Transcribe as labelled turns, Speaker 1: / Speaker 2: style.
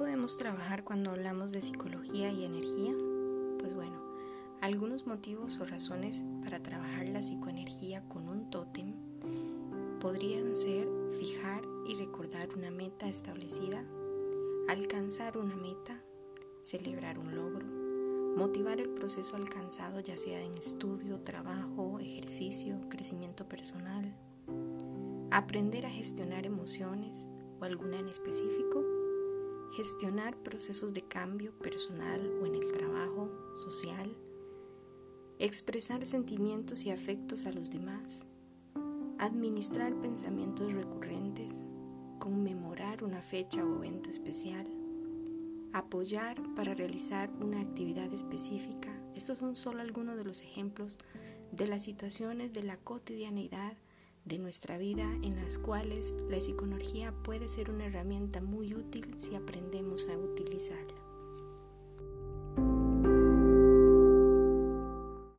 Speaker 1: podemos trabajar cuando hablamos de psicología y energía? Pues bueno, algunos motivos o razones para trabajar la psicoenergía con un tótem podrían ser fijar y recordar una meta establecida, alcanzar una meta, celebrar un logro, motivar el proceso alcanzado ya sea en estudio, trabajo, ejercicio, crecimiento personal, aprender a gestionar emociones o alguna en específico, gestionar procesos de cambio personal o en el trabajo, social, expresar sentimientos y afectos a los demás, administrar pensamientos recurrentes, conmemorar una fecha o evento especial, apoyar para realizar una actividad específica. Estos son solo algunos de los ejemplos de las situaciones de la cotidianidad de nuestra vida en las cuales la psicoenergía puede ser una herramienta muy útil si aprendemos a utilizarla.